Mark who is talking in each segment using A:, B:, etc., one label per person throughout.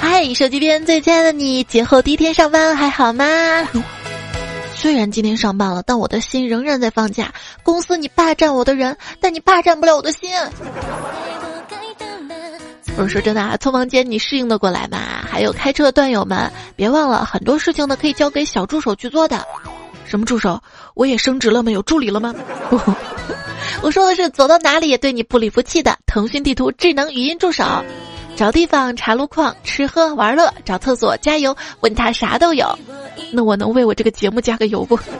A: 嗨，手机边最亲爱的你，节后第一天上班还好吗？虽然今天上班了，但我的心仍然在放假。公司你霸占我的人，但你霸占不了我的心。我说真的啊，匆忙间你适应的过来吗？还有开车的段友们，别忘了很多事情呢可以交给小助手去做的。什么助手？我也升职了吗？有助理了吗？不，我说的是走到哪里也对你不离不弃的腾讯地图智能语音助手。找地方查路况，吃喝玩乐，找厕所加油，问他啥都有。那我能为我这个节目加个油不？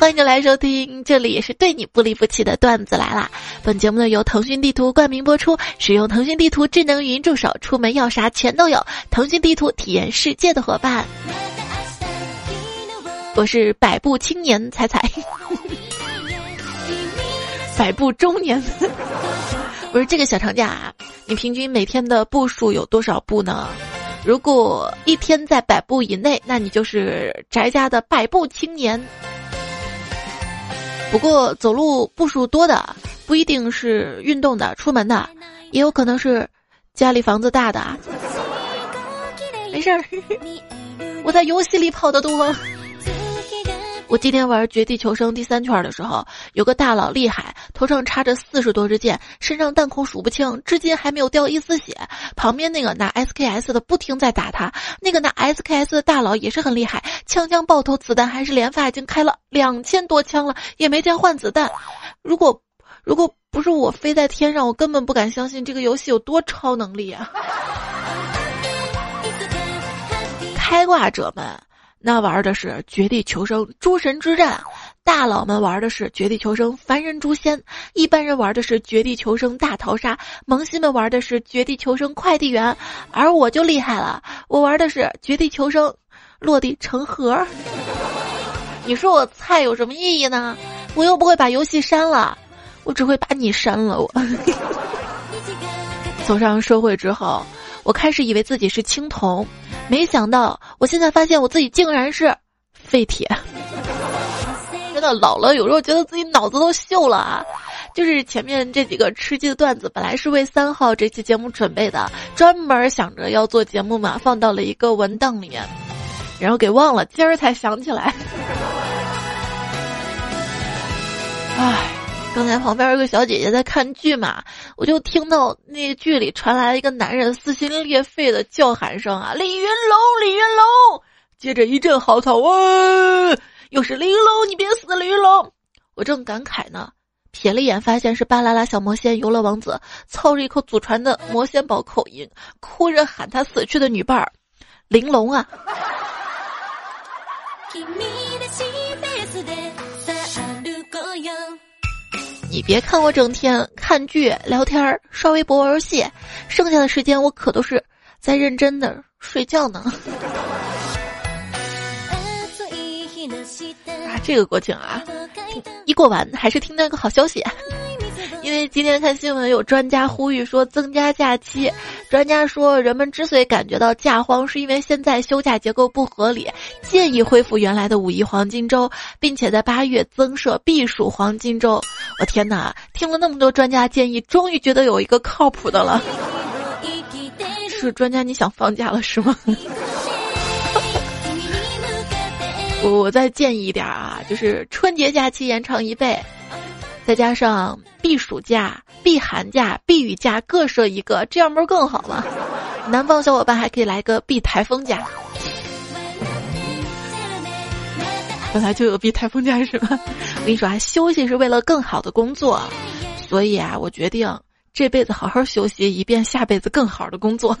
A: 欢迎你来收听，这里也是对你不离不弃的段子来啦。本节目呢由腾讯地图冠名播出，使用腾讯地图智能语音助手，出门要啥全都有。腾讯地图体验世界的伙伴，我是百步青年彩彩，百步中年。不是这个小长假，你平均每天的步数有多少步呢？如果一天在百步以内，那你就是宅家的百步青年。不过走路步数多的不一定是运动的、出门的，也有可能是家里房子大的。没事儿，我在游戏里跑得多。我今天玩《绝地求生》第三圈的时候，有个大佬厉害，头上插着四十多支箭，身上弹孔数不清，至今还没有掉一丝血。旁边那个拿 SKS 的不停在打他，那个拿 SKS 的大佬也是很厉害，枪枪爆头，子弹还是连发，已经开了两千多枪了，也没见换子弹。如果如果不是我飞在天上，我根本不敢相信这个游戏有多超能力啊！开挂者们。那玩的是《绝地求生：诸神之战》，大佬们玩的是《绝地求生：凡人诛仙》，一般人玩的是《绝地求生：大逃杀》，萌新们玩的是《绝地求生：快递员》，而我就厉害了，我玩的是《绝地求生：落地成盒》。你说我菜有什么意义呢？我又不会把游戏删了，我只会把你删了。我 走上社会之后。我开始以为自己是青铜，没想到我现在发现我自己竟然是废铁。真的老了，有时候觉得自己脑子都锈了啊！就是前面这几个吃鸡的段子，本来是为三号这期节目准备的，专门想着要做节目嘛，放到了一个文档里面，然后给忘了，今儿才想起来。唉。刚才旁边有个小姐姐在看剧嘛，我就听到那剧里传来了一个男人撕心裂肺的叫喊声啊，李云龙，李云龙！接着一阵嚎啕，哇，又是玲珑，你别死，玲珑！我正感慨呢，瞥了一眼，发现是巴啦啦小魔仙游乐王子，操着一口祖传的魔仙堡口音，哭着喊他死去的女伴儿，玲珑啊。你别看我整天看剧、聊天、刷微博、玩游戏，剩下的时间我可都是在认真的睡觉呢。这个国庆啊，一过完还是听到一个好消息。因为今天看新闻，有专家呼吁说增加假期。专家说，人们之所以感觉到假荒，是因为现在休假结构不合理，建议恢复原来的五一黄金周，并且在八月增设避暑黄金周。我天哪！听了那么多专家建议，终于觉得有一个靠谱的了。是专家，你想放假了是吗？我再建议一点啊，就是春节假期延长一倍。再加上避暑假、避寒假、避雨假各设一个，这样不是更好吗？南方小伙伴还可以来个避台风假。本来就有避台风假是吧？我跟你说啊，休息是为了更好的工作，所以啊，我决定这辈子好好休息，以便下辈子更好的工作。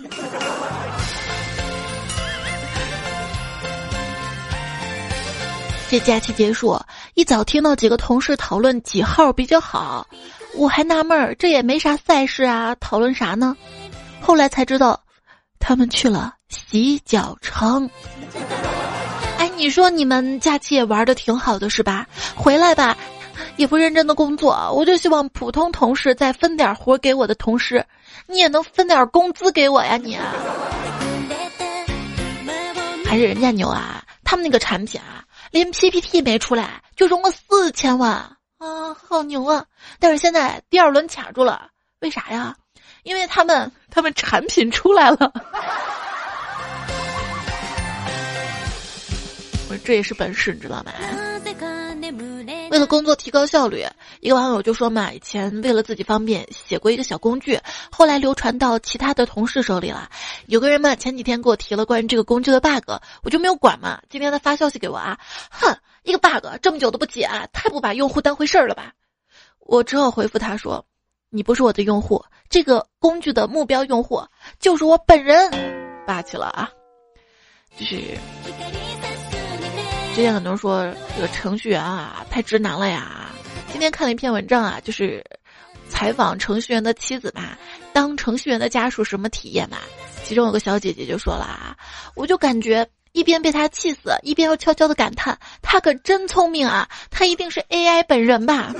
A: 这假期结束，一早听到几个同事讨论几号比较好，我还纳闷儿，这也没啥赛事啊，讨论啥呢？后来才知道，他们去了洗脚城。哎，你说你们假期也玩的挺好的是吧？回来吧，也不认真的工作，我就希望普通同事再分点活给我的同事，你也能分点工资给我呀你。还是人家牛啊，他们那个产品啊。连 PPT 没出来就融了四千万啊，好牛啊！但是现在第二轮卡住了，为啥呀？因为他们他们产品出来了。我说这也是本事，你知道吗？为了工作提高效率，一个网友就说嘛，以前为了自己方便写过一个小工具，后来流传到其他的同事手里了。有个人嘛，前几天给我提了关于这个工具的 bug，我就没有管嘛。今天他发消息给我啊，哼，一个 bug 这么久都不解，太不把用户当回事儿了吧？我只好回复他说，你不是我的用户，这个工具的目标用户就是我本人，霸气了啊！就是。之前很多人说这个程序员啊太直男了呀。今天看了一篇文章啊，就是采访程序员的妻子嘛，当程序员的家属什么体验嘛？其中有个小姐姐就说了啊，我就感觉一边被他气死，一边又悄悄的感叹，他可真聪明啊，他一定是 AI 本人吧？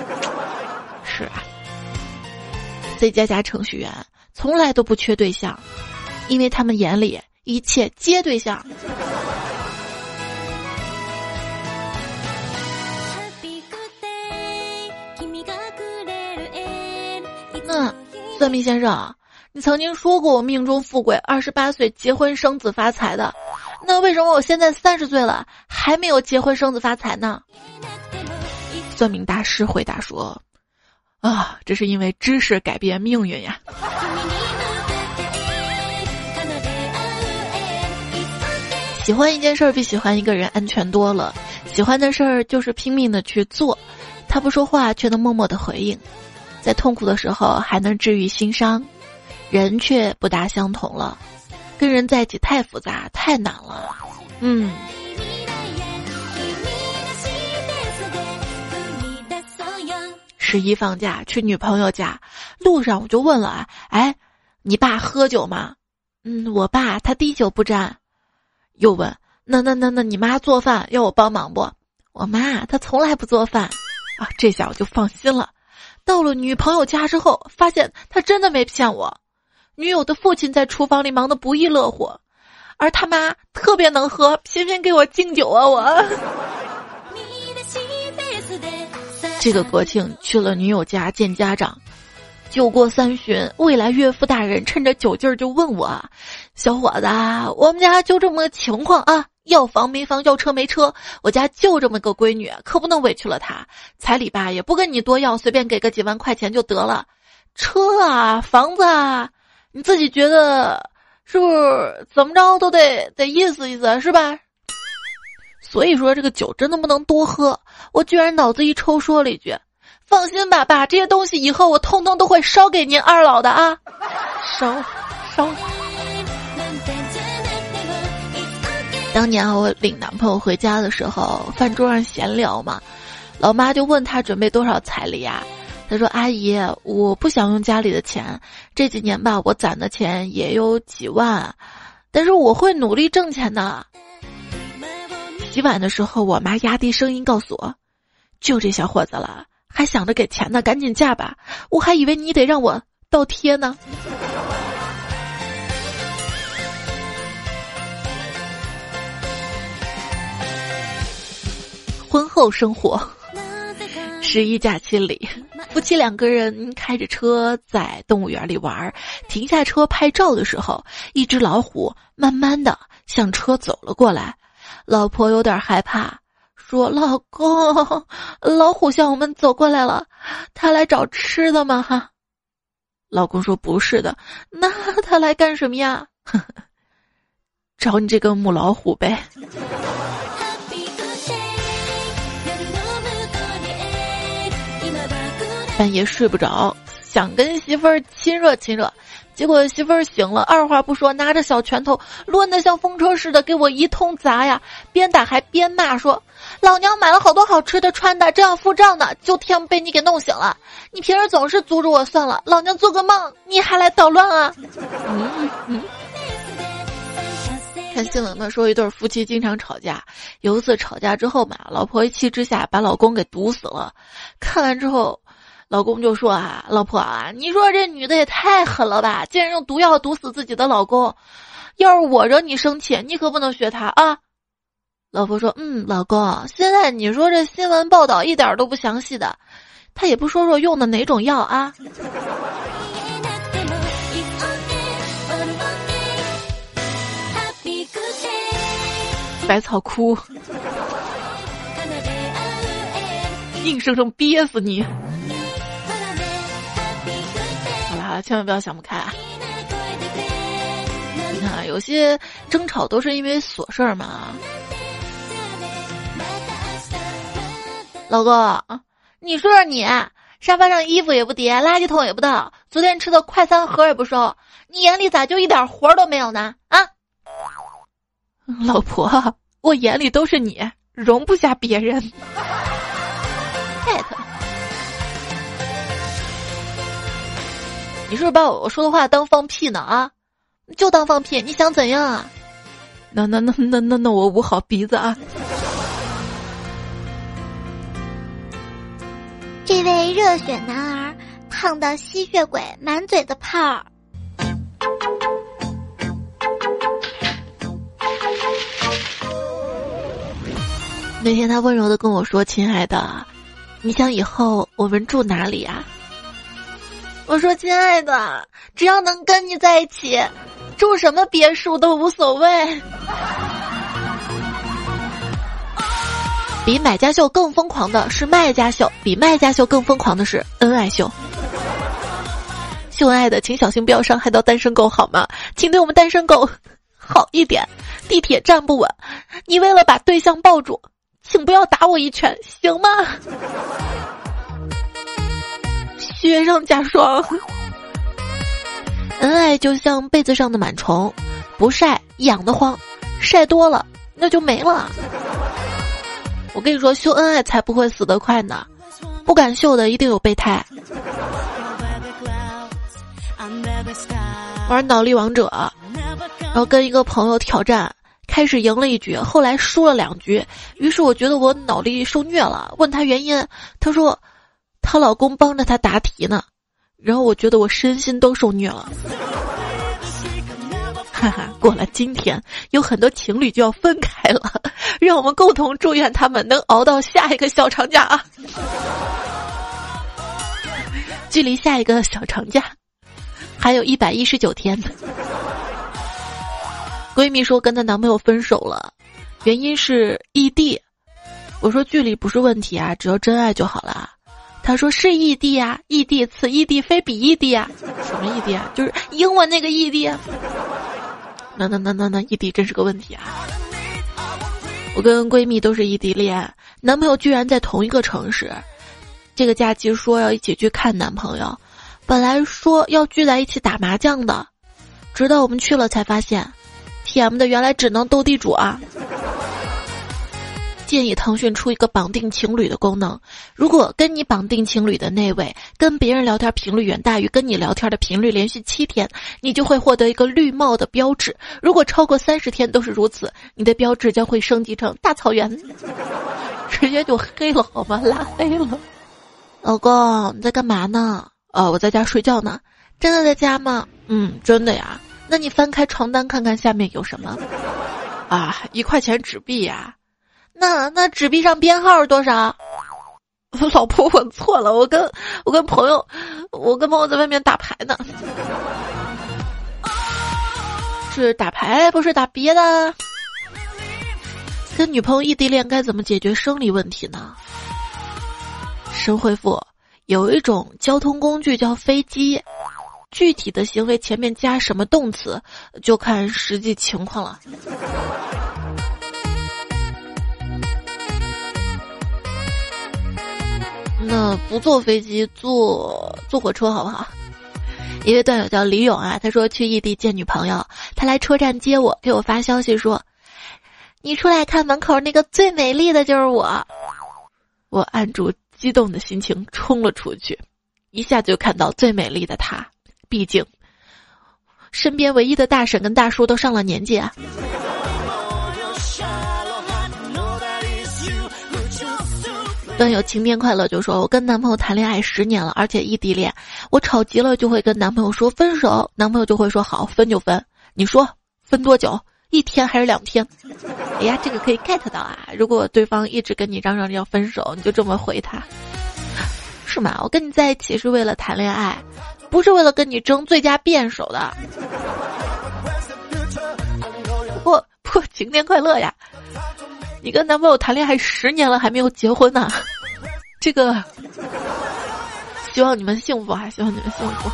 A: 是啊，C 加加程序员从来都不缺对象，因为他们眼里一切皆对象。嗯，算命先生，你曾经说过我命中富贵，二十八岁结婚生子发财的，那为什么我现在三十岁了还没有结婚生子发财呢？算命大师回答说：“啊，这是因为知识改变命运呀。”喜欢一件事儿比喜欢一个人安全多了，喜欢的事儿就是拼命的去做，他不说话却能默默的回应。在痛苦的时候还能治愈心伤，人却不大相同了。跟人在一起太复杂太难了。嗯。十一放假去女朋友家，路上我就问了啊，哎，你爸喝酒吗？嗯，我爸他滴酒不沾。又问，那那那那你妈做饭要我帮忙不？我妈她从来不做饭。啊，这下我就放心了。到了女朋友家之后，发现他真的没骗我。女友的父亲在厨房里忙得不亦乐乎，而他妈特别能喝，频频给我敬酒啊！我这个国庆去了女友家见家长，酒过三巡，未来岳父大人趁着酒劲儿就问我：“小伙子，我们家就这么个情况啊？”要房没房，要车没车，我家就这么个闺女，可不能委屈了她。彩礼吧也不跟你多要，随便给个几万块钱就得了。车啊，房子啊，你自己觉得是不是怎么着都得得意思意思是吧？所以说这个酒真的不能多喝。我居然脑子一抽说了一句：“放心吧，爸，这些东西以后我通通都会烧给您二老的啊，烧 烧。”当年啊，我领男朋友回家的时候，饭桌上闲聊嘛，老妈就问他准备多少彩礼呀？他说：“阿姨，我不想用家里的钱，这几年吧，我攒的钱也有几万，但是我会努力挣钱的。”洗碗的时候，我妈压低声音告诉我：“就这小伙子了，还想着给钱呢，赶紧嫁吧！我还以为你得让我倒贴呢。”婚后生活，十一假期里，夫妻两个人开着车在动物园里玩，停下车拍照的时候，一只老虎慢慢的向车走了过来，老婆有点害怕，说：“老公，老虎向我们走过来了，他来找吃的吗？”哈，老公说：“不是的，那他来干什么呀？找你这个母老虎呗。”半夜睡不着，想跟媳妇儿亲热亲热，结果媳妇儿醒了，二话不说，拿着小拳头抡得像风车似的给我一通砸呀，边打还边骂说：“老娘买了好多好吃的穿的，正要付账呢，就天被你给弄醒了。你平时总是阻止我算了，老娘做个梦你还来捣乱啊！”嗯嗯。看新闻嘛，说一对夫妻经常吵架，有一次吵架之后嘛，老婆一气之下把老公给毒死了。看完之后。老公就说啊，老婆啊，你说这女的也太狠了吧，竟然用毒药毒死自己的老公。要是我惹你生气，你可不能学她啊。老婆说，嗯，老公，现在你说这新闻报道一点都不详细的，他也不说说用的哪种药啊？百草枯，硬生生憋死你！千万不要想不开啊！你看，有些争吵都是因为琐事儿嘛。老公，你说说你，沙发上衣服也不叠，垃圾桶也不倒，昨天吃的快餐盒也不收，你眼里咋就一点活都没有呢？啊！老婆，我眼里都是你，容不下别人。你是不是把我说的话当放屁呢？啊，就当放屁，你想怎样啊？那那那那那那我捂好鼻子啊。
B: 这位热血男儿烫的吸血鬼满嘴的泡儿。
A: 那天他温柔的跟我说：“亲爱的，你想以后我们住哪里啊？”我说：“亲爱的，只要能跟你在一起，住什么别墅都无所谓。”比买家秀更疯狂的是卖家秀，比卖家秀更疯狂的是恩爱秀。秀恩爱的，请小心不要伤害到单身狗好吗？请对我们单身狗好一点。地铁站不稳，你为了把对象抱住。请不要打我一拳，行吗？雪上加霜，恩爱就像被子上的螨虫，不晒痒得慌，晒多了那就没了。我跟你说，秀恩爱才不会死得快呢，不敢秀的一定有备胎。玩脑力王者，然后跟一个朋友挑战。开始赢了一局，后来输了两局，于是我觉得我脑力受虐了，问他原因，他说，她老公帮着她答题呢，然后我觉得我身心都受虐了。哈哈，过了今天，有很多情侣就要分开了，让我们共同祝愿他们能熬到下一个小长假啊！距离下一个小长假，还有一百一十九天。闺蜜说跟她男朋友分手了，原因是异地。我说距离不是问题啊，只要真爱就好了。他说是异地啊，异地此异地非彼异地啊。什么异地啊？就是英文那个异地。那那那那那异地真是个问题啊！我跟闺蜜都是异地恋，男朋友居然在同一个城市。这个假期说要一起去看男朋友，本来说要聚在一起打麻将的，直到我们去了才发现。T M 的原来只能斗地主啊！建议腾讯出一个绑定情侣的功能，如果跟你绑定情侣的那位跟别人聊天频率远大于跟你聊天的频率，连续七天，你就会获得一个绿帽的标志；如果超过三十天都是如此，你的标志将会升级成大草原，直接就黑了好吗？拉黑了。老公，你在干嘛呢？哦，我在家睡觉呢。真的在家吗？嗯，真的呀。那你翻开床单看看下面有什么？啊，一块钱纸币呀！那那纸币上编号是多少？老婆，我错了，我跟我跟朋友，我跟朋友在外面打牌呢。是打牌，不是打别的。跟女朋友异地恋该怎么解决生理问题呢？神回复：有一种交通工具叫飞机。具体的行为前面加什么动词，就看实际情况了。那不坐飞机，坐坐火车好不好？一位段友叫李勇啊，他说去异地见女朋友，他来车站接我，给我发消息说：“你出来看门口那个最美丽的就是我。”我按住激动的心情冲了出去，一下就看到最美丽的她。毕竟，身边唯一的大婶跟大叔都上了年纪啊。段友晴天快乐就说：“我跟男朋友谈恋爱十年了，而且异地恋。我吵急了就会跟男朋友说分手，男朋友就会说好分就分。你说分多久？一天还是两天？哎呀，这个可以 get 到啊！如果对方一直跟你嚷嚷着要分手，你就这么回他。”是吗？我跟你在一起是为了谈恋爱，不是为了跟你争最佳辩手的。不不，晴天快乐呀！你跟男朋友谈恋爱十年了，还没有结婚呢，这个，希望你们幸福啊！希望你们幸福。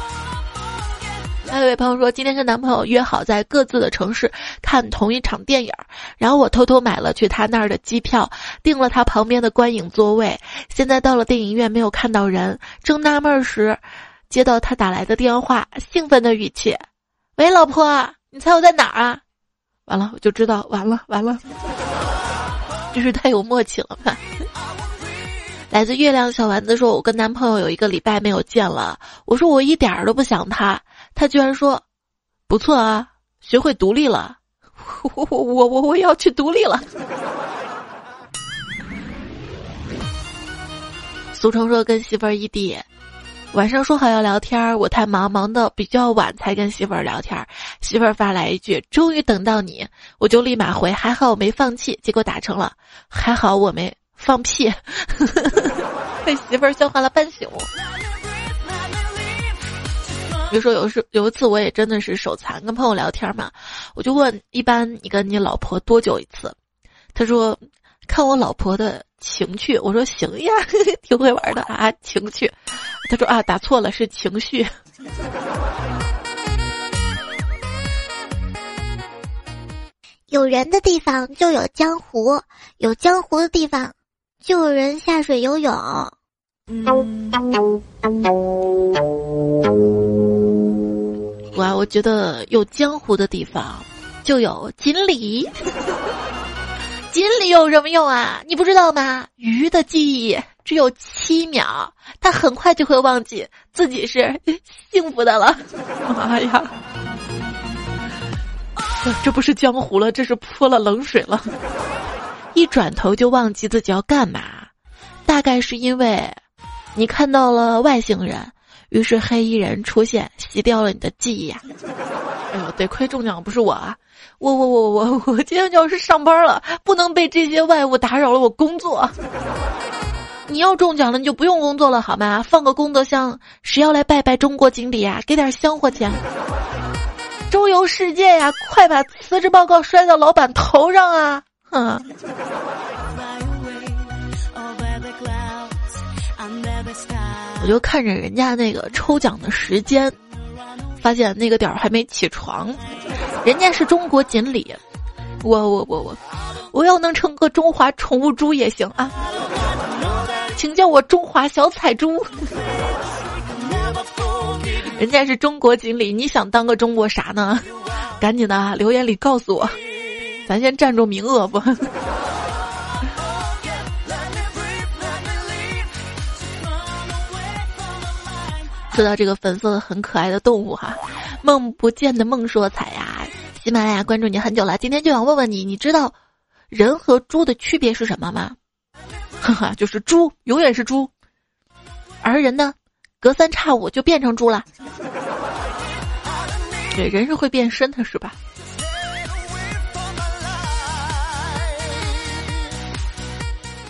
A: 还有一位朋友说，今天跟男朋友约好在各自的城市看同一场电影，然后我偷偷买了去他那儿的机票，订了他旁边的观影座位。现在到了电影院，没有看到人，正纳闷时，接到他打来的电话，兴奋的语气：“喂，老婆，你猜我在哪儿啊？”完了，我就知道，完了，完了。就是太有默契了吧！来自月亮小丸子说：“我跟男朋友有一个礼拜没有见了。”我说：“我一点儿都不想他。”他居然说：“不错啊，学会独立了。”我我我我要去独立了。俗称说跟媳妇儿异地。晚上说好要聊天儿，我太忙，忙的比较晚才跟媳妇儿聊天儿。媳妇儿发来一句：“终于等到你。”我就立马回：“还好我没放弃。”结果打成了：“还好我没放屁。”被媳妇儿笑话了半宿。比如说有时有一次我也真的是手残，跟朋友聊天嘛，我就问：“一般你跟你老婆多久一次？”他说：“看我老婆的。”情趣，我说行呀，挺会玩的啊，情趣。他说啊，打错了，是情绪。
B: 有人的地方就有江湖，有江湖的地方就有人下水游泳。
A: 哇，我觉得有江湖的地方就有锦鲤。锦鲤有什么用啊？你不知道吗？鱼的记忆只有七秒，它很快就会忘记自己是 幸福的了。妈呀！这不是江湖了，这是泼了冷水了。一转头就忘记自己要干嘛，大概是因为你看到了外星人，于是黑衣人出现，洗掉了你的记忆呀。哎呦，得亏中奖不是我啊！我我我我我今天就要是上班了，不能被这些外物打扰了我工作。你要中奖了，你就不用工作了好吗？放个功德箱，谁要来拜拜中国锦鲤啊？给点香火钱。周游世界呀，快把辞职报告摔到老板头上啊！哼。我就看着人家那个抽奖的时间。发现那个点儿还没起床，人家是中国锦鲤，我我我我，我要能成个中华宠物猪也行啊，请叫我中华小彩猪。人家是中国锦鲤，你想当个中国啥呢？赶紧的留言里告诉我，咱先占住名额不？说到这个粉色的很可爱的动物哈，梦不见的梦说彩呀，喜马拉雅关注你很久了，今天就想问问你，你知道人和猪的区别是什么吗？哈哈，就是猪永远是猪，而人呢，隔三差五就变成猪了。对，人是会变身的，是吧？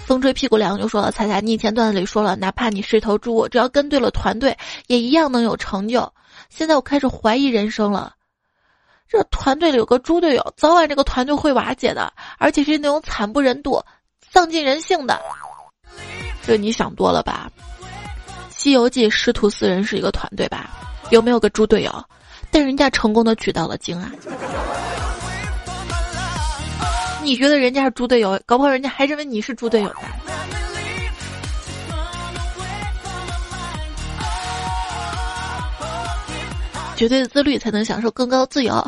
A: 风吹屁股凉就说了：“彩彩，你以前段子里说了，哪怕你是头猪，只要跟对了团队，也一样能有成就。现在我开始怀疑人生了，这团队里有个猪队友，早晚这个团队会瓦解的，而且是那种惨不忍睹、丧尽人性的。这你想多了吧？《西游记》师徒四人是一个团队吧？有没有个猪队友？但人家成功的取到了经啊。”你觉得人家是猪队友，搞不好人家还认为你是猪队友呢。绝对的自律才能享受更高的自由。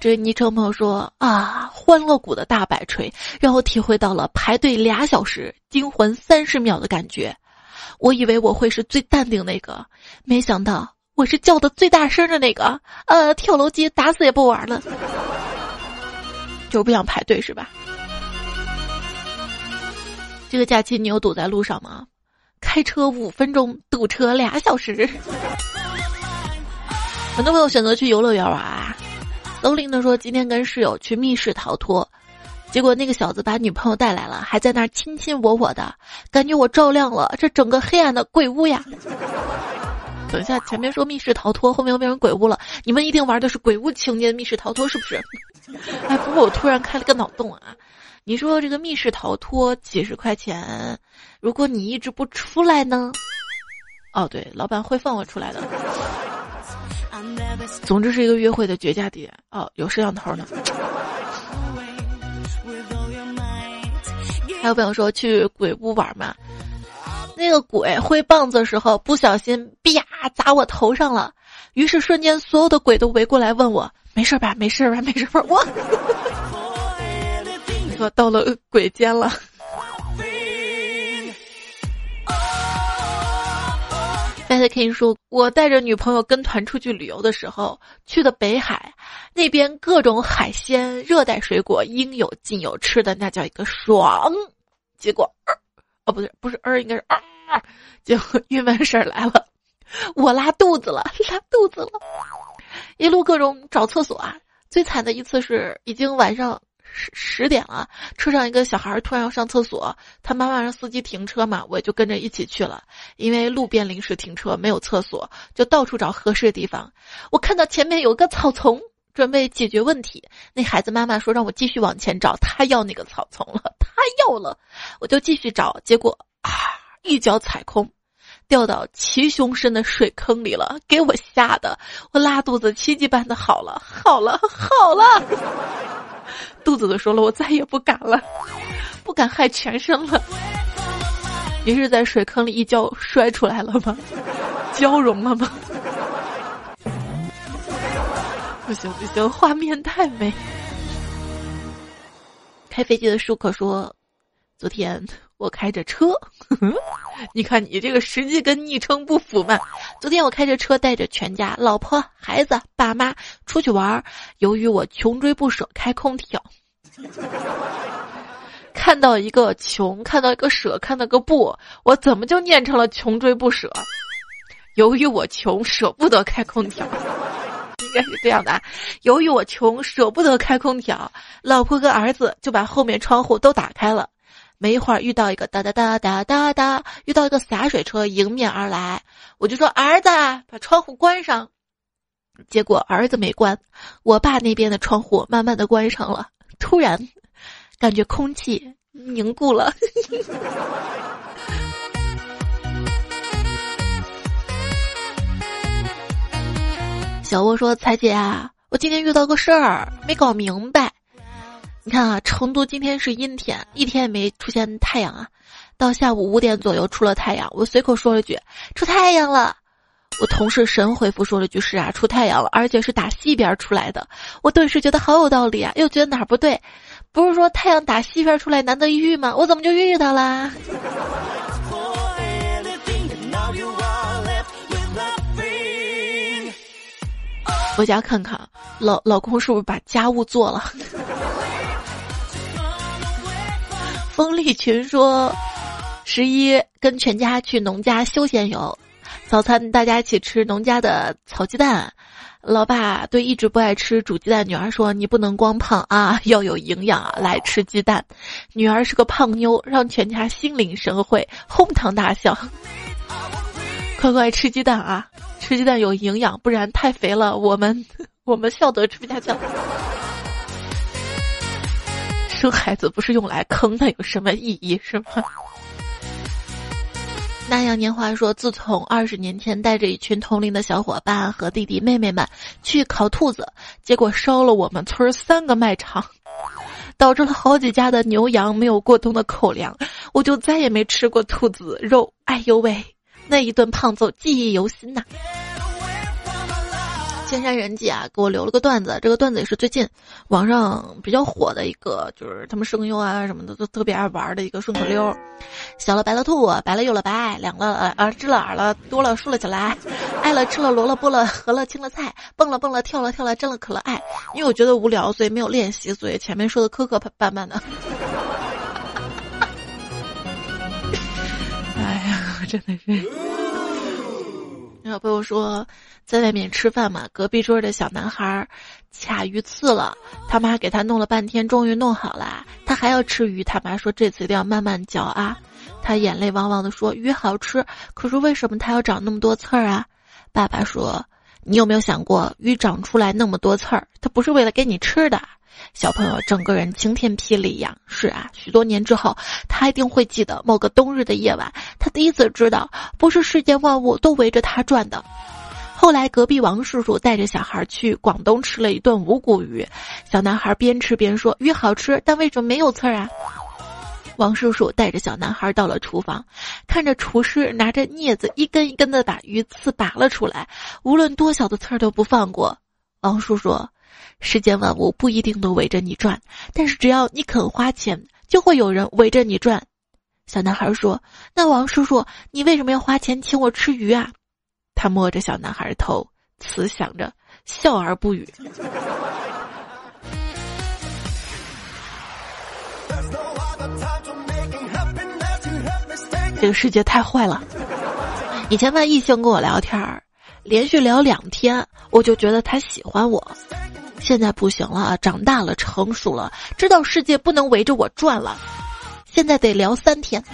A: 这位昵称朋友说啊，欢乐谷的大摆锤让我体会到了排队俩小时惊魂三十秒的感觉。我以为我会是最淡定那个，没想到我是叫的最大声的那个。呃，跳楼机打死也不玩了。就是不想排队是吧？这个假期你有堵在路上吗？开车五分钟，堵车俩小时。很多朋友选择去游乐园玩啊。楼林的说，今天跟室友去密室逃脱，结果那个小子把女朋友带来了，还在那儿亲亲我我的，感觉我照亮了这整个黑暗的鬼屋呀。等一下，前面说密室逃脱，后面又变成鬼屋了，你们一定玩的是鬼屋情节密室逃脱是不是？哎，不过我突然开了个脑洞啊，你说这个密室逃脱几十块钱，如果你一直不出来呢？哦，对，老板会放我出来的。总之是一个约会的绝佳地点哦，有摄像头呢。还有朋友说去鬼屋玩嘛，那个鬼挥棒子的时候不小心啪砸我头上了，于是瞬间所有的鬼都围过来问我没事吧，没事吧，没事吧，我，我到了鬼间了。Bad King 说：“我带着女朋友跟团出去旅游的时候，去的北海，那边各种海鲜、热带水果应有尽有，吃的那叫一个爽。结果，哦，不对，不是呃，应该是啊。结果 郁闷事儿来了，我拉肚子了，拉肚子了，一路各种找厕所啊。最惨的一次是已经晚上。”十十点了，车上一个小孩突然要上厕所，他妈妈让司机停车嘛，我就跟着一起去了。因为路边临时停车没有厕所，就到处找合适的地方。我看到前面有个草丛，准备解决问题。那孩子妈妈说让我继续往前找，他要那个草丛了，他要了，我就继续找。结果啊，一脚踩空，掉到齐胸深的水坑里了，给我吓得我拉肚子奇迹般的好了，好了，好了。肚子都说了，我再也不敢了，不敢害全身了。于是在水坑里一跤摔出来了吗？交融了吗？不行不行，画面太美。开飞机的舒克说：“昨天我开着车，你看你这个实际跟昵称不符嘛。昨天我开着车带着全家，老婆、孩子、爸妈出去玩，由于我穷追不舍，开空调。”看到一个穷，看到一个舍，看到个不，我怎么就念成了穷追不舍？由于我穷，舍不得开空调，应该是这样的啊。由于我穷，舍不得开空调，老婆和儿子就把后面窗户都打开了。没一会儿，遇到一个哒哒哒哒哒哒，遇到一个洒水车迎面而来，我就说儿子把窗户关上，结果儿子没关，我爸那边的窗户慢慢的关上了。突然，感觉空气凝固了。小窝说：“彩姐啊，我今天遇到个事儿，没搞明白。你看啊，成都今天是阴天，一天也没出现太阳啊。到下午五点左右出了太阳，我随口说了句‘出太阳了’。”我同事神回复说了句：“是啊，出太阳了，而且是打西边出来的。”我顿时觉得好有道理啊，又觉得哪儿不对？不是说太阳打西边出来难得一遇吗？我怎么就遇到啦？回家看看，老老公是不是把家务做了？风力群说：“十一跟全家去农家休闲游。”早餐大家一起吃农家的炒鸡蛋，老爸对一直不爱吃煮鸡蛋女儿说：“你不能光胖啊，要有营养啊，来吃鸡蛋。”女儿是个胖妞，让全家心领神会，哄堂大笑。快快吃鸡蛋啊，吃鸡蛋有营养，不然太肥了，我们 我们笑得吃不下去了。生孩子不是用来坑的，有什么意义是吗？那样年华说，自从二十年前带着一群同龄的小伙伴和弟弟妹妹们去烤兔子，结果烧了我们村三个卖场，导致了好几家的牛羊没有过冬的口粮，我就再也没吃过兔子肉。哎呦喂，那一顿胖揍记忆犹新呐。千山人迹啊，给我留了个段子。这个段子也是最近网上比较火的一个，就是他们声优啊什么的都特别爱玩的一个顺口溜。小了白了兔，白了又了白，两了呃呃知了耳了多了竖了起来，爱了吃了萝了剥了合了青了菜，蹦了蹦了跳了跳了真了可了爱。因为我觉得无聊，所以没有练习，所以前面说的磕磕绊绊的。哎呀，真的是。小朋友说，在外面吃饭嘛，隔壁桌的小男孩卡鱼刺了，他妈给他弄了半天，终于弄好了。他还要吃鱼，他妈说这次一定要慢慢嚼啊。他眼泪汪汪的说：“鱼好吃，可是为什么它要长那么多刺儿啊？”爸爸说：“你有没有想过，鱼长出来那么多刺儿，它不是为了给你吃的？”小朋友整个人晴天霹雳一样。是啊，许多年之后，他一定会记得某个冬日的夜晚，他第一次知道，不是世间万物都围着他转的。后来，隔壁王叔叔带着小孩去广东吃了一顿无骨鱼，小男孩边吃边说：“鱼好吃，但为什么没有刺儿啊？”王叔叔带着小男孩到了厨房，看着厨师拿着镊子一根一根的把鱼刺拔了出来，无论多小的刺儿都不放过。王叔叔。世间万物不一定都围着你转，但是只要你肯花钱，就会有人围着你转。小男孩说：“那王叔叔，你为什么要花钱请我吃鱼啊？”他摸着小男孩头，慈祥着，笑而不语。这个世界太坏了。以前万异性跟我聊天儿，连续聊两天，我就觉得他喜欢我。现在不行了，长大了，成熟了，知道世界不能围着我转了。现在得聊三天。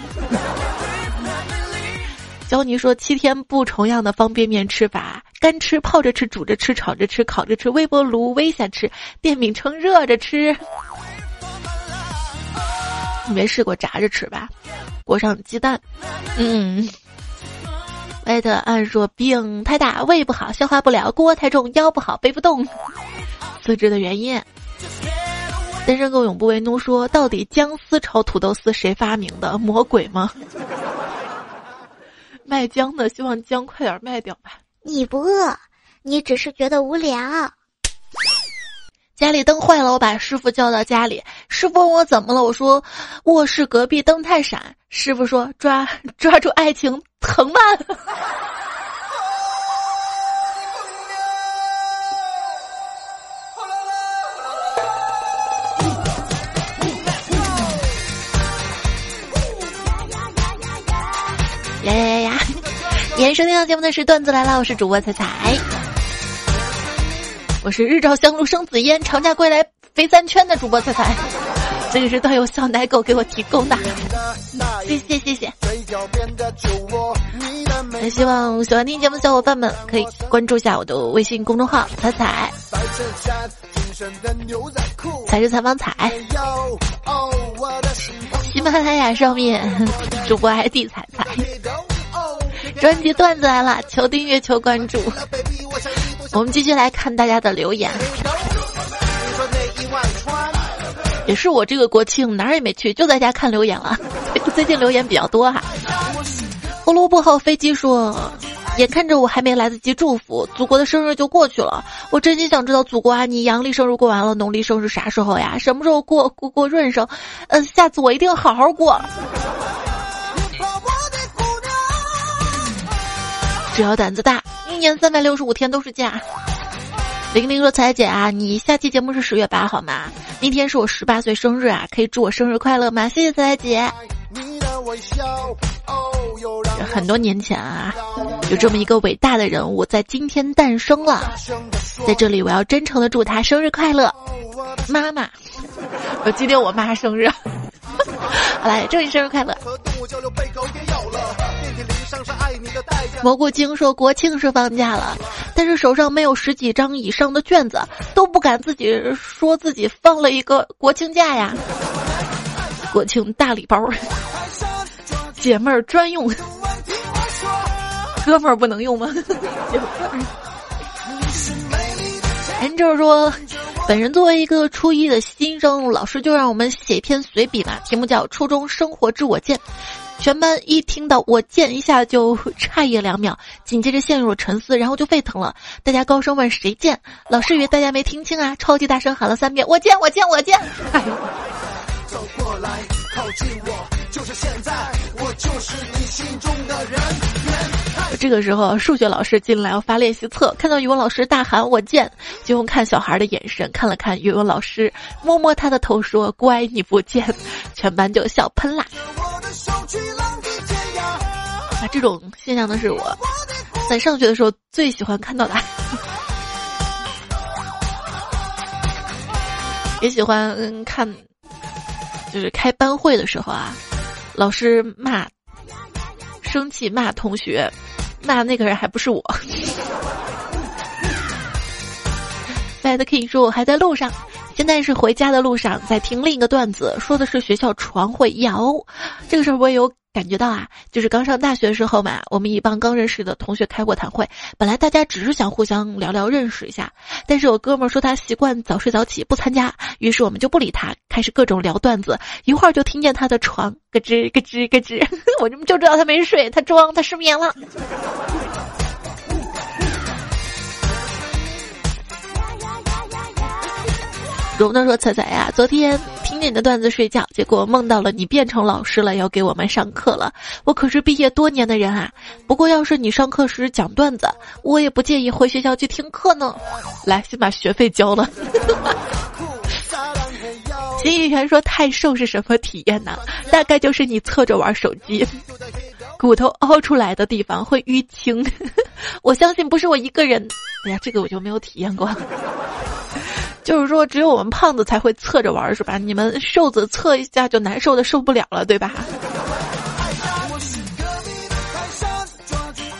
A: 教你说七天不重样的方便面吃法：干吃、泡着吃、煮着吃、炒着吃、烤着吃、微波炉微下吃、电饼铛热着吃。你没试过炸着吃吧？裹上鸡蛋。嗯。艾特按说病太大，胃不好，消化不了；锅太重，腰不好，背不动。辞职的原因。单身狗永不为奴说：“到底姜丝炒土豆丝谁发明的？魔鬼吗？” 卖姜的希望姜快点卖掉吧。
B: 你不饿，你只是觉得无聊。
A: 家里灯坏了，我把师傅叫到家里。师傅问我怎么了，我说卧室隔壁灯太闪。师傅说：“抓抓住爱情，藤蔓？”呀呀呀呀！欢 收听到节目的是段子来了，我是主播彩彩，我是日照香炉生紫烟，长假归来飞三圈的主播彩彩，这个是段友小奶狗给我提供的，谢谢谢谢。也希望喜欢听节目的小伙伴们可以关注一下我的微信公众号彩彩，才是采访彩。喜马拉雅上面主播 ID 彩彩，专辑段子来了，求订阅求关注。我们继续来看大家的留言，也是我这个国庆哪儿也没去，就在家看留言了。最近留言比较多哈。胡萝卜号飞机说。眼看着我还没来得及祝福祖国的生日就过去了，我真心想知道祖国啊，你阳历生日过完了，农历生日啥时候呀？什么时候过过过闰生？呃，下次我一定好好过。只要胆子大，一年三百六十五天都是假。玲玲说：“彩姐啊，你下期节目是十月八号吗？那天是我十八岁生日啊，可以祝我生日快乐吗？谢谢彩姐。”很多年前啊，有这么一个伟大的人物在今天诞生了，在这里我要真诚的祝他生日快乐，妈妈，我今天我妈生日，好来祝你生日快乐。蘑菇精说国庆是放假了，但是手上没有十几张以上的卷子，都不敢自己说自己放了一个国庆假呀，国庆大礼包。姐妹儿专用，哥们儿不能用吗？人就是说，本人作为一个初一的新生，老师就让我们写一篇随笔嘛，题目叫《初中生活之我见》。全班一听到“我见”，一下就诧异两秒，紧接着陷入了沉思，然后就沸腾了。大家高声问：“谁见？”老师以为大家没听清啊，超级大声喊了三遍：“我见，我见，我见！”哎呦！走过来，靠近我，就是现在。我就是你心中的人。这个时候，数学老师进来要发练习册，看到语文老师大喊“我见”，就用看小孩的眼神看了看语文老师，摸摸他的头说：“乖，你不见。”全班就笑喷啦。啊，这种现象的是我。在上学的时候最喜欢看到的，也喜欢看，就是开班会的时候啊，老师骂，生气骂同学，骂那个人还不是我。Bad King 说我还在路上。现在是回家的路上，在听另一个段子，说的是学校床会摇。这个事儿我也有感觉到啊，就是刚上大学的时候嘛，我们一帮刚认识的同学开过谈会，本来大家只是想互相聊聊认识一下，但是我哥们儿说他习惯早睡早起不参加，于是我们就不理他，开始各种聊段子，一会儿就听见他的床咯吱咯吱咯吱，我就知道他没睡，他装他失眠了。荣的说：“彩彩呀，昨天听你的段子睡觉，结果梦到了你变成老师了，要给我们上课了。我可是毕业多年的人啊，不过要是你上课时讲段子，我也不介意回学校去听课呢。来，先把学费交了。”金玉泉说：“太瘦是什么体验呢？大概就是你侧着玩手机，骨头凹出来的地方会淤青。我相信不是我一个人。哎呀，这个我就没有体验过。”就是说，只有我们胖子才会侧着玩，是吧？你们瘦子侧一下就难受的受不了了，对吧？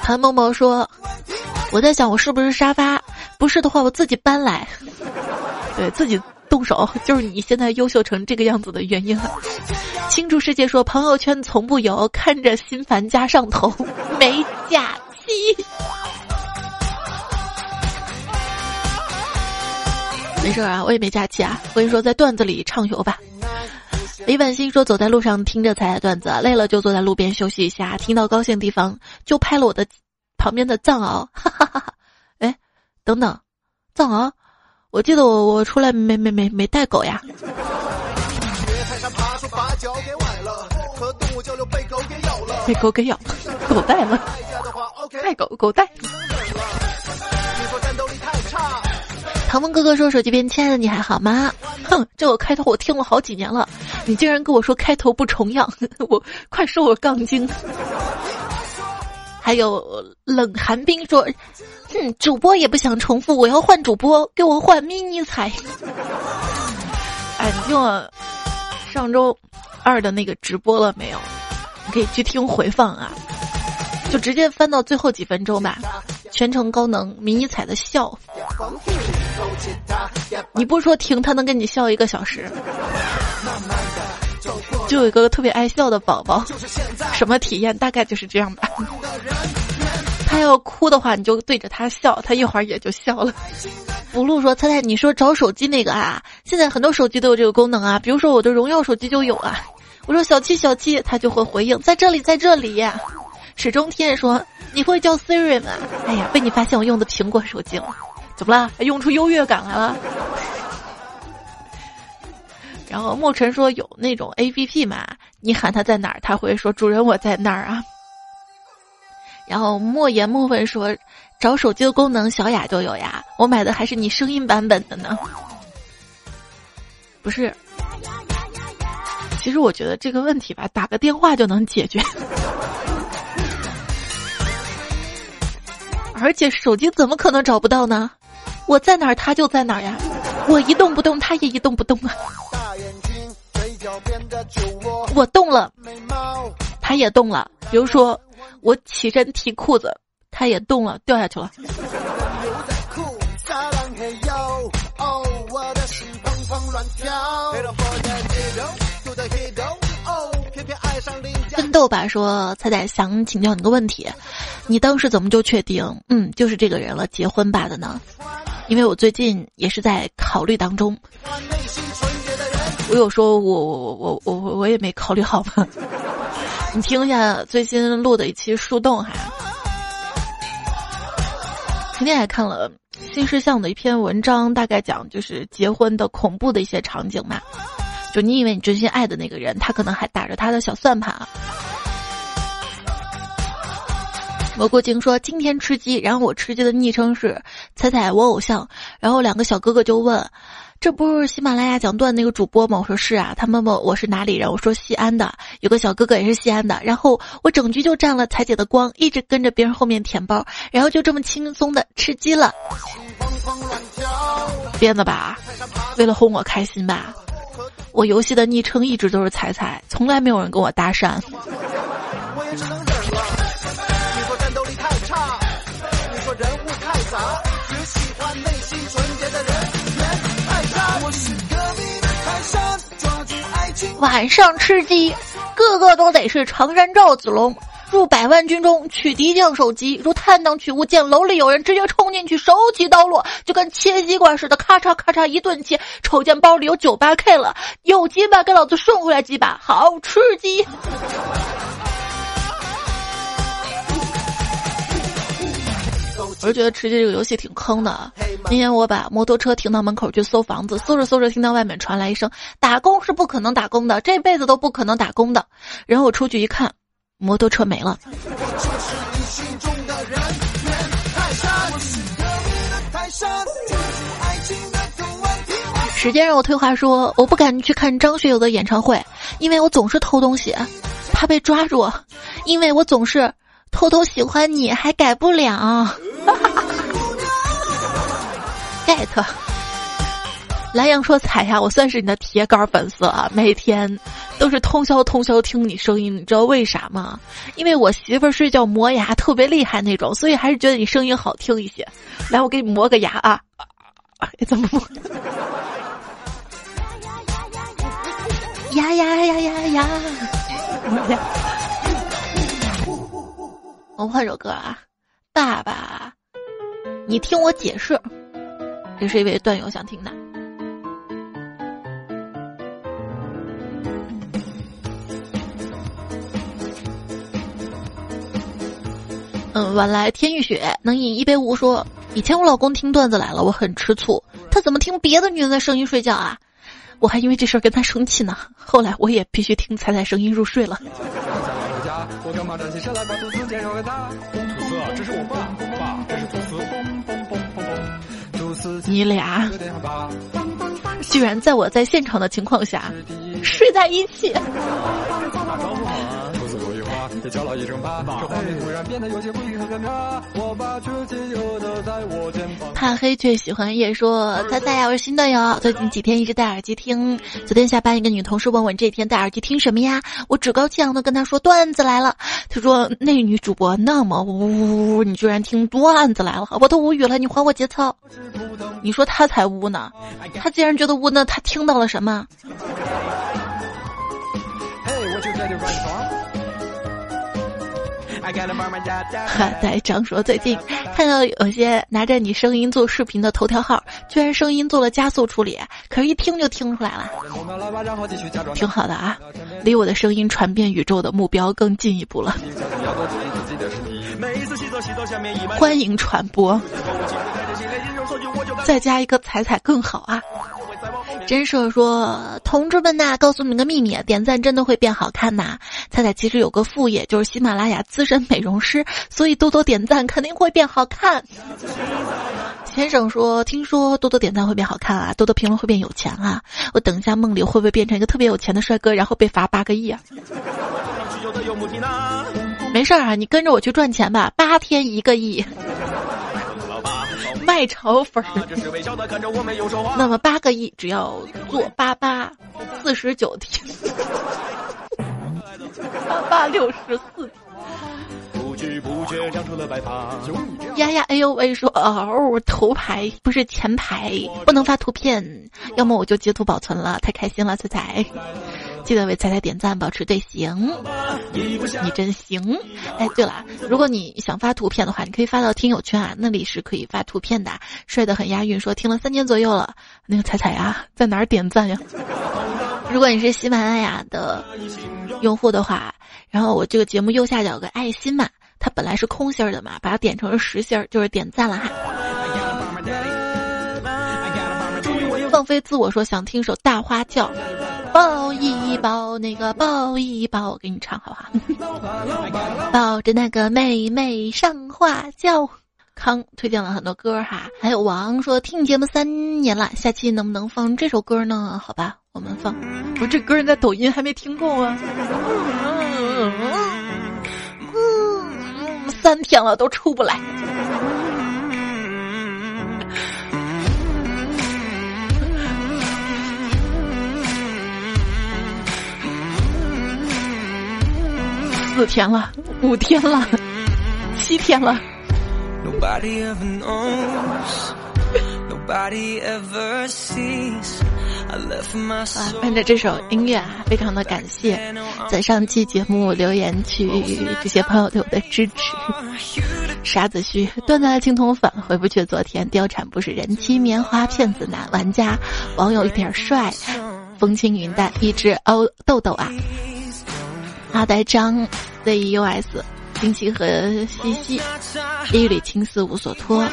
A: 韩某某说：“我在想，我是不是沙发？不是的话，我自己搬来，对自己动手，就是你现在优秀成这个样子的原因了。”清楚世界说：“朋友圈从不有看着心烦加上头，没假期。”没事啊，我也没假期啊。我跟你说，在段子里畅游吧。李婉欣说：“走在路上听着彩彩段子，累了就坐在路边休息一下，听到高兴地方就拍了我的旁边的藏獒。”哈哈哈哈哎，等等，藏獒，我记得我我出来没没没没带狗呀。被狗给咬了，狗带了，带 狗狗带。唐风哥哥说：“手机边，亲爱的，你还好吗？”哼，这个开头我听了好几年了，你竟然跟我说开头不重样，我快说我杠精！还有冷寒冰说：“哼，主播也不想重复，我要换主播，给我换 mini 彩。”哎，你听我上周二的那个直播了没有？你可以去听回放啊，就直接翻到最后几分钟吧。全程高能迷你彩的笑，你不说停，他能跟你笑一个小时。就有一个特别爱笑的宝宝，什么体验？大概就是这样吧。他要哭的话，你就对着他笑，他一会儿也就笑了。福禄说：“猜猜，你说找手机那个啊？现在很多手机都有这个功能啊，比如说我的荣耀手机就有啊。我说小七小七，他就会回应在这里，在这里。始终天说。”你会叫 Siri 吗？哎呀，被你发现我用的苹果手机了，怎么了？用出优越感来了？然后墨尘说有那种 A P P 嘛，你喊他在哪儿，他会说主人我在那儿啊。然后莫言莫问说找手机的功能小雅就有呀，我买的还是你声音版本的呢。不是，其实我觉得这个问题吧，打个电话就能解决。而且手机怎么可能找不到呢？我在哪儿，他就在哪儿呀。我一动不动，他也一动不动啊。我动了，他也动了。比如说，我起身提裤子，他也动了，掉下去了。奋斗吧说，彩彩想请教你个问题，你当时怎么就确定，嗯，就是这个人了，结婚吧的呢？因为我最近也是在考虑当中。我有说我我我我我我也没考虑好吗？你听一下最新录的一期树洞哈。今天还看了新事项的一篇文章，大概讲就是结婚的恐怖的一些场景嘛。就你以为你真心爱的那个人，他可能还打着他的小算盘啊。蘑菇精说今天吃鸡，然后我吃鸡的昵称是彩彩我偶像，然后两个小哥哥就问。这不是喜马拉雅讲段那个主播吗？我说是啊。他问我我是哪里人，我说西安的。有个小哥哥也是西安的。然后我整局就占了彩姐的光，一直跟着别人后面舔包，然后就这么轻松的吃鸡了。编的吧？为了哄我开心吧？我游戏的昵称一直都是彩彩，从来没有人跟我搭讪。晚上吃鸡，个个都得是常山赵子龙。入百万军中取敌将首级，如探囊取物，见楼里有人，直接冲进去，手起刀落，就跟切西瓜似的，咔嚓咔嚓一顿切。瞅见包里有九八 K 了，有几把给老子顺回来几把，好吃鸡。我就觉得吃鸡这个游戏挺坑的。今天我把摩托车停到门口去搜房子，搜着搜着听到外面传来一声：“打工是不可能打工的，这辈子都不可能打工的。”然后我出去一看，摩托车没了。时间让我退化，说我不敢去看张学友的演唱会，因为我总是偷东西，怕被抓住；因为我总是偷偷喜欢你，还改不了。get，蓝阳说彩呀，我算是你的铁杆粉丝啊，每天都是通宵通宵听你声音，你知道为啥吗？因为我媳妇儿睡觉磨牙特别厉害那种，所以还是觉得你声音好听一些。来，我给你磨个牙啊！哎，怎么磨？呀呀呀呀呀！我换首歌啊，爸爸。你听我解释，这是一位段友想听的。嗯，晚来天欲雪能饮一杯无说。以前我老公听段子来了，我很吃醋。他怎么听别的女人的声音睡觉啊？我还因为这事儿跟他生气呢。后来我也必须听彩彩声音入睡了。
C: 我干嘛站起身来把吐司介绍给他？吐司，
A: 这是我爸，爸，这是吐司。司，你俩居然在我在现场的情况下睡在一起，打招呼好。怕黑却喜欢夜说：“猜猜呀，我是新的友，最近几天一直戴耳机听。昨天下班，一个女同事问我这天戴耳机听什么呀？我趾高气扬的跟她说段子来了。她说那女主播那么污，你居然听段子来了，我都无语了。你还我节操？你说她才污呢？她既然觉得污，那她听到了什么？” 在张说最近看到有些拿着你声音做视频的头条号，居然声音做了加速处理，可是一听就听出来了，挺好的啊，离我的声音传遍宇宙的目标更进一步了。欢迎传播，再加一个彩彩更好啊。真是说：“同志们呐，告诉你们个秘密，点赞真的会变好看呐！菜菜其实有个副业，就是喜马拉雅资深美容师，所以多多点赞肯定会变好看。”先生说：“听说多多点赞会变好看啊，多多评论会变有钱啊！我等一下梦里会不会变成一个特别有钱的帅哥，然后被罚八个亿啊？”没事儿啊，你跟着我去赚钱吧，八天一个亿。卖炒粉儿，那么八个亿只要做八八四十九天，八八六十四。丫丫，哎呦喂，说哦，头牌不是前排，不能发图片，要么我就截图保存了。太开心了，彩彩。记得为彩彩点赞，保持队形。你真行！哎，对了，如果你想发图片的话，你可以发到听友圈啊，那里是可以发图片的。帅的很押韵，说听了三年左右了。那个彩彩呀，在哪儿点赞呀？如果你是喜马拉雅的用户的话，然后我这个节目右下角有个爱心嘛，它本来是空心儿的嘛，把它点成了实心儿，就是点赞了哈。放飞自我说想听首大花轿。抱一抱那个抱一抱，我给你唱好不好。抱着那个妹妹上花轿。康推荐了很多歌哈，还有王说听节目三年了，下期能不能放这首歌呢？好吧，我们放。我这歌在抖音还没听够啊。三天了都出不来。四天了，五天了，七天了。啊，伴着这首音乐啊，非常的感谢在上期节目留言区这些朋友对我的支持。沙子虚，断在了青铜粉，回不去昨天。貂蝉不是人妻，棉花骗子男玩家，网友一点帅，风轻云淡，一只欧豆豆啊。阿呆张 Z E U S，星星和西西，一缕青丝无所托。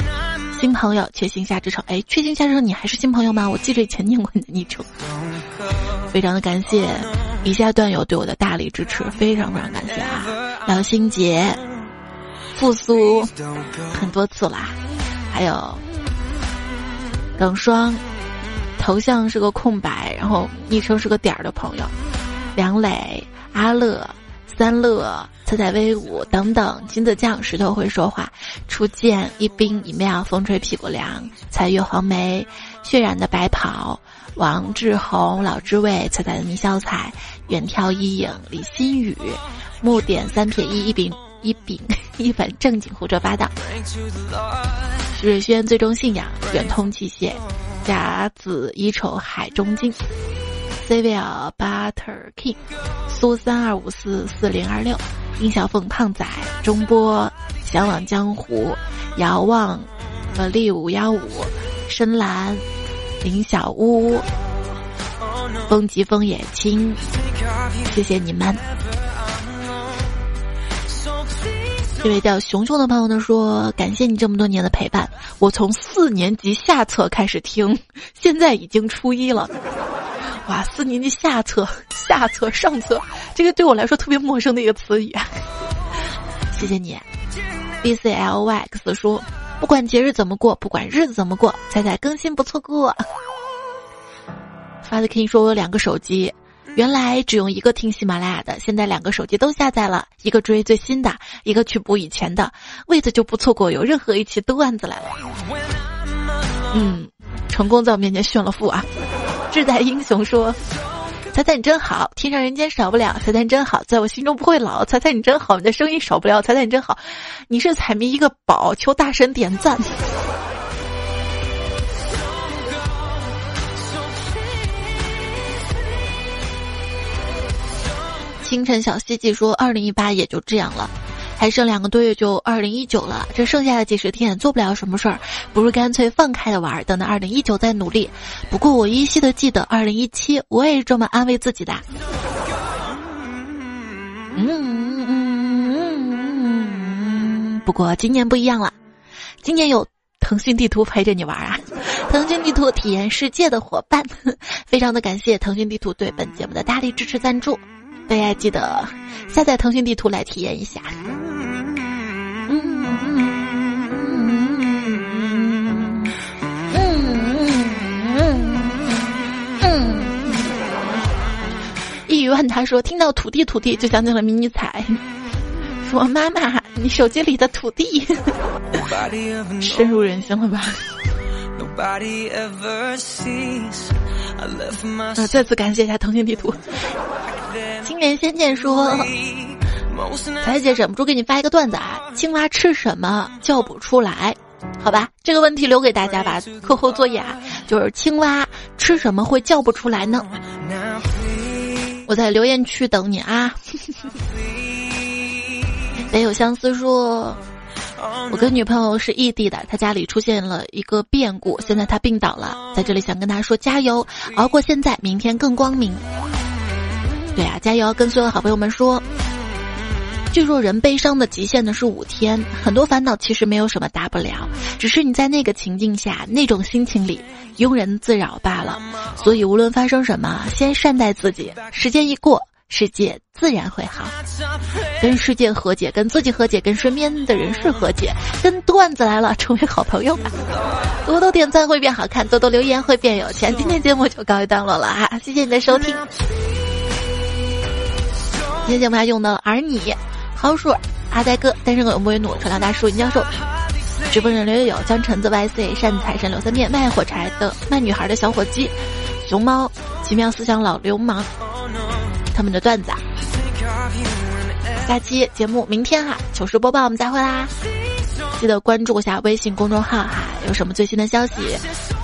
A: 新朋友，缺心下之城。哎，缺心下之城，你还是新朋友吗？我记着以前念过你的昵称。非常的感谢以下段友对我的大力支持，非常非常感谢啊！老心杰复苏很多次啦，还有耿双，头像是个空白，然后昵称是个点儿的朋友，梁磊、阿乐、三乐。彩彩威武等等，金子酱石头会说话，初见一冰一妙，风吹屁股凉，彩月黄梅，血染的白袍，王志宏老知味，彩彩的迷笑彩，远眺一影李新宇，木点三撇一一柄一柄 一本正经胡说八道，徐瑞轩最终信仰远通器械，甲子乙丑海中金。Civil Butter King，苏三二五四四零二六，殷小凤胖仔，中波，向往江湖，遥望，呃，力五幺五，深蓝，林小屋，风疾风也轻，谢谢你们。这位叫熊熊的朋友呢说：“感谢你这么多年的陪伴，我从四年级下册开始听，现在已经初一了。”哇，四年级下册、下册、上册，这个对我来说特别陌生的一个词语。谢谢你，B C L Y X 说，不管节日怎么过，不管日子怎么过，彩彩更新不错过。发的 King 说，我有两个手机，原来只用一个听喜马拉雅的，现在两个手机都下载了，一个追最新的，一个去补以前的，位子就不错过有任何一期段子来了。嗯，成功在我面前炫了富啊！志在英雄说：“彩彩你真好，天上人间少不了。彩彩你真好，在我心中不会老。彩彩你真好，你的声音少不了。彩彩你真好，你是彩迷一个宝，求大神点赞。”清晨小希冀说：“二零一八也就这样了。”还剩两个多月就二零一九了，这剩下的几十天做不了什么事儿，不如干脆放开的玩，等到二零一九再努力。不过我依稀的记得二零一七，我也是这么安慰自己的。嗯嗯嗯。不过今年不一样了，今年有腾讯地图陪着你玩啊！腾讯地图体验世界的伙伴，非常的感谢腾讯地图对本节目的大力支持赞助，大家记得下载腾讯地图来体验一下。一语问他说：“听到土地土地，就想起了迷你彩。”说：“妈妈，你手机里的土地，深入人心了吧？”啊！再次感谢一下腾讯地图。青年仙剑说。彩姐忍不住给你发一个段子啊，青蛙吃什么叫不出来？好吧，这个问题留给大家吧，课后作业啊，就是青蛙吃什么会叫不出来呢？我在留言区等你啊。北有相思说，我跟女朋友是异地的，她家里出现了一个变故，现在她病倒了，在这里想跟她说加油，熬过现在，明天更光明。对啊，加油，跟所有好朋友们说。据说人悲伤的极限呢是五天，很多烦恼其实没有什么大不了，只是你在那个情境下、那种心情里庸人自扰罢了。所以无论发生什么，先善待自己，时间一过，世界自然会好。跟世界和解，跟自己和解，跟身边的人事和解，跟段子来了，成为好朋友吧。多多点赞会变好看，多多留言会变有钱。今天节目就告一段落了哈，谢谢你的收听。今天节目还用到了儿你。豪叔、阿呆哥、单身狗永不为奴、车辆大叔、尹教授、直播人刘悠悠、江橙子、YC、善财神、刘三面、卖火柴的、卖女孩的小伙计、熊猫、奇妙思想老流氓，他们的段子。下期节目明天哈，糗事播报我们再会啦！记得关注一下微信公众号哈，有什么最新的消息，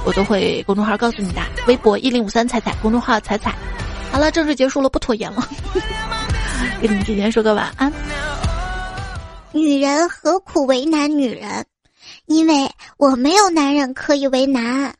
A: 我都会公众号告诉你的。微博一零五三彩彩，公众号彩彩。好了，正式结束了，不拖延了。跟你们提前说个晚安。
B: 女人何苦为难女人？因为我没有男人可以为难。